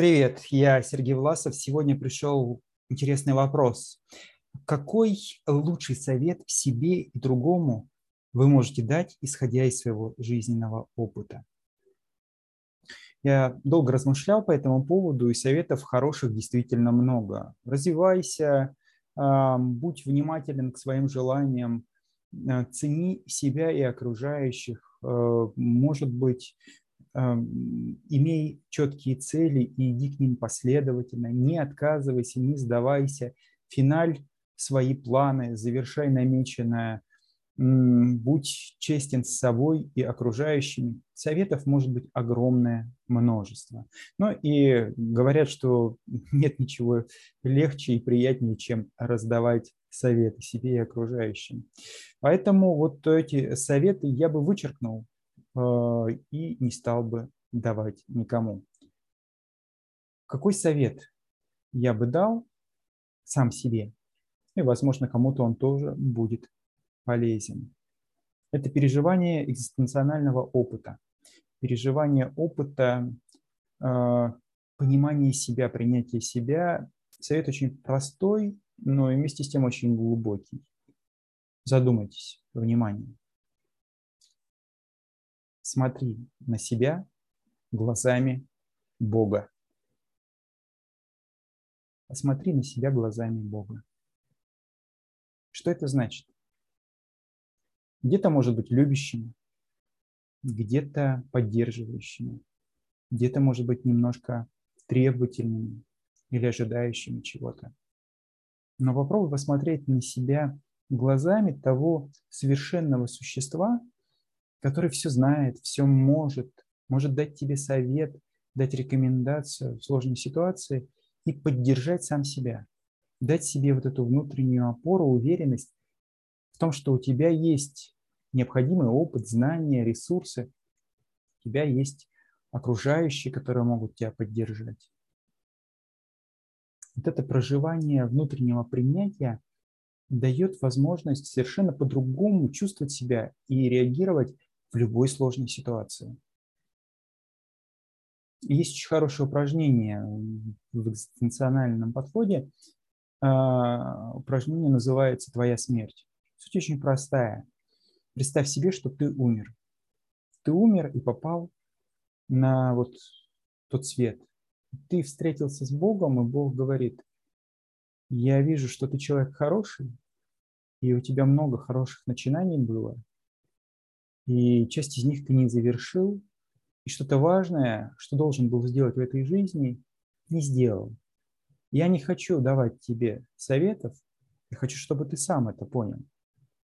Привет, я Сергей Власов. Сегодня пришел интересный вопрос. Какой лучший совет себе и другому вы можете дать, исходя из своего жизненного опыта? Я долго размышлял по этому поводу, и советов хороших действительно много. Развивайся, будь внимателен к своим желаниям, э, цени себя и окружающих. Э, может быть, имей четкие цели и иди к ним последовательно, не отказывайся, не сдавайся, финаль свои планы, завершай намеченное, будь честен с собой и окружающими. Советов может быть огромное множество. Но и говорят, что нет ничего легче и приятнее, чем раздавать советы себе и окружающим. Поэтому вот эти советы я бы вычеркнул и не стал бы давать никому. Какой совет я бы дал сам себе? И, возможно, кому-то он тоже будет полезен. Это переживание экзистенционального опыта. Переживание опыта, а, понимание себя, принятие себя. Совет очень простой, но и вместе с тем очень глубокий. Задумайтесь, внимание смотри на себя глазами Бога. Посмотри на себя глазами Бога. Что это значит? Где-то может быть любящим, где-то поддерживающим, где-то может быть немножко требовательными или ожидающими чего-то. Но попробуй посмотреть на себя глазами того совершенного существа, который все знает, все может, может дать тебе совет, дать рекомендацию в сложной ситуации и поддержать сам себя, дать себе вот эту внутреннюю опору, уверенность в том, что у тебя есть необходимый опыт, знания, ресурсы, у тебя есть окружающие, которые могут тебя поддержать. Вот это проживание внутреннего принятия дает возможность совершенно по-другому чувствовать себя и реагировать в любой сложной ситуации. Есть очень хорошее упражнение в экзистенциональном подходе. А, упражнение называется «Твоя смерть». Суть очень простая. Представь себе, что ты умер. Ты умер и попал на вот тот свет. Ты встретился с Богом, и Бог говорит, я вижу, что ты человек хороший, и у тебя много хороших начинаний было, и часть из них ты не завершил, и что-то важное, что должен был сделать в этой жизни, не сделал. Я не хочу давать тебе советов, я хочу, чтобы ты сам это понял.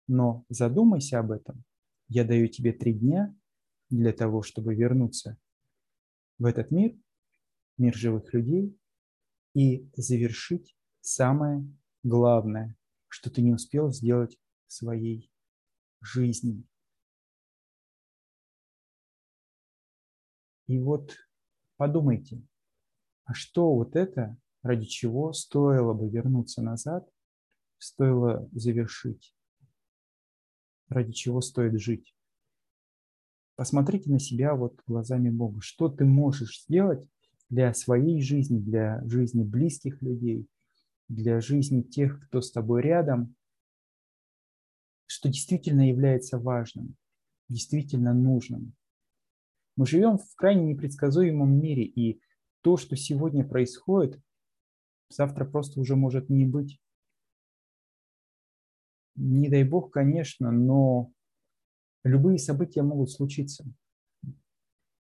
Но задумайся об этом. Я даю тебе три дня для того, чтобы вернуться в этот мир, мир живых людей, и завершить самое главное, что ты не успел сделать в своей жизни. И вот подумайте, а что вот это, ради чего стоило бы вернуться назад, стоило завершить, ради чего стоит жить? Посмотрите на себя вот глазами Бога. Что ты можешь сделать для своей жизни, для жизни близких людей, для жизни тех, кто с тобой рядом, что действительно является важным, действительно нужным. Мы живем в крайне непредсказуемом мире, и то, что сегодня происходит, завтра просто уже может не быть. Не дай бог, конечно, но любые события могут случиться.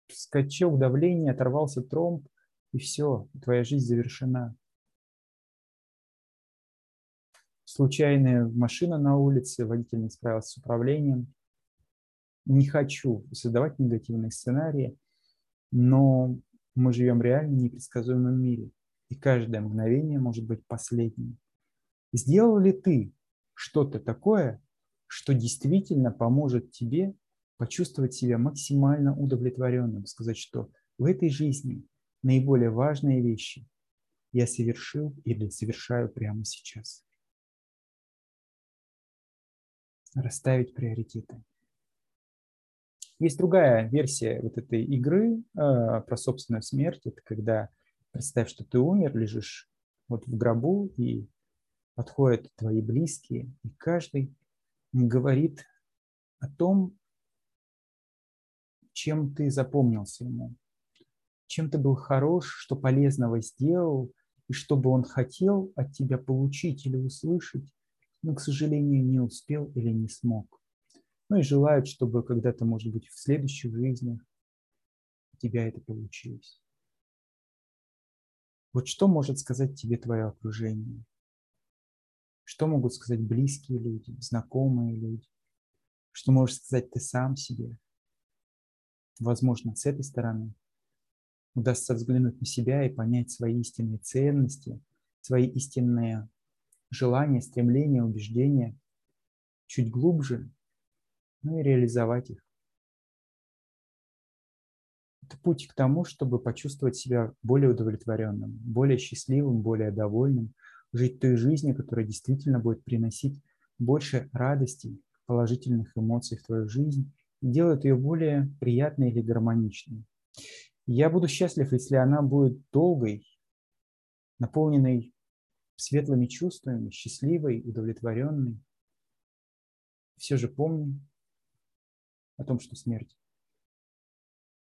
Скачок давления, оторвался тромб, и все, твоя жизнь завершена. Случайная машина на улице, водитель не справился с управлением, не хочу создавать негативные сценарии, но мы живем реально в непредсказуемом мире, и каждое мгновение может быть последним. Сделал ли ты что-то такое, что действительно поможет тебе почувствовать себя максимально удовлетворенным, сказать, что в этой жизни наиболее важные вещи я совершил или совершаю прямо сейчас. Расставить приоритеты. Есть другая версия вот этой игры э, про собственную смерть. Это когда Представь, что ты умер, лежишь вот в гробу, и подходят твои близкие, и каждый говорит о том, чем ты запомнился ему, чем ты был хорош, что полезного сделал, и что бы он хотел от тебя получить или услышать, но, к сожалению, не успел или не смог. Ну и желают, чтобы когда-то, может быть, в следующих жизнях у тебя это получилось. Вот что может сказать тебе твое окружение? Что могут сказать близкие люди, знакомые люди? Что можешь сказать ты сам себе? Возможно, с этой стороны удастся взглянуть на себя и понять свои истинные ценности, свои истинные желания, стремления, убеждения чуть глубже, ну и реализовать их. Это путь к тому, чтобы почувствовать себя более удовлетворенным, более счастливым, более довольным, жить той жизнью, которая действительно будет приносить больше радости, положительных эмоций в твою жизнь и делает ее более приятной или гармоничной. Я буду счастлив, если она будет долгой, наполненной светлыми чувствами, счастливой, удовлетворенной. Все же помни о том, что смерть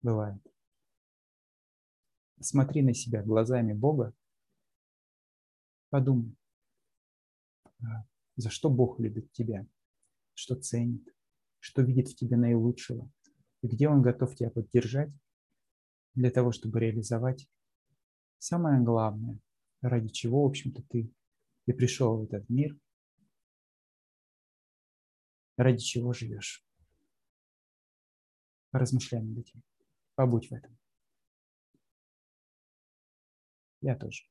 бывает. Смотри на себя глазами Бога, подумай, а, за что Бог любит тебя, что ценит, что видит в тебе наилучшего, и где Он готов тебя поддержать для того, чтобы реализовать самое главное, ради чего, в общем-то, ты и пришел в этот мир, ради чего живешь. Поразмышляй над этим. Побудь в этом. Я тоже.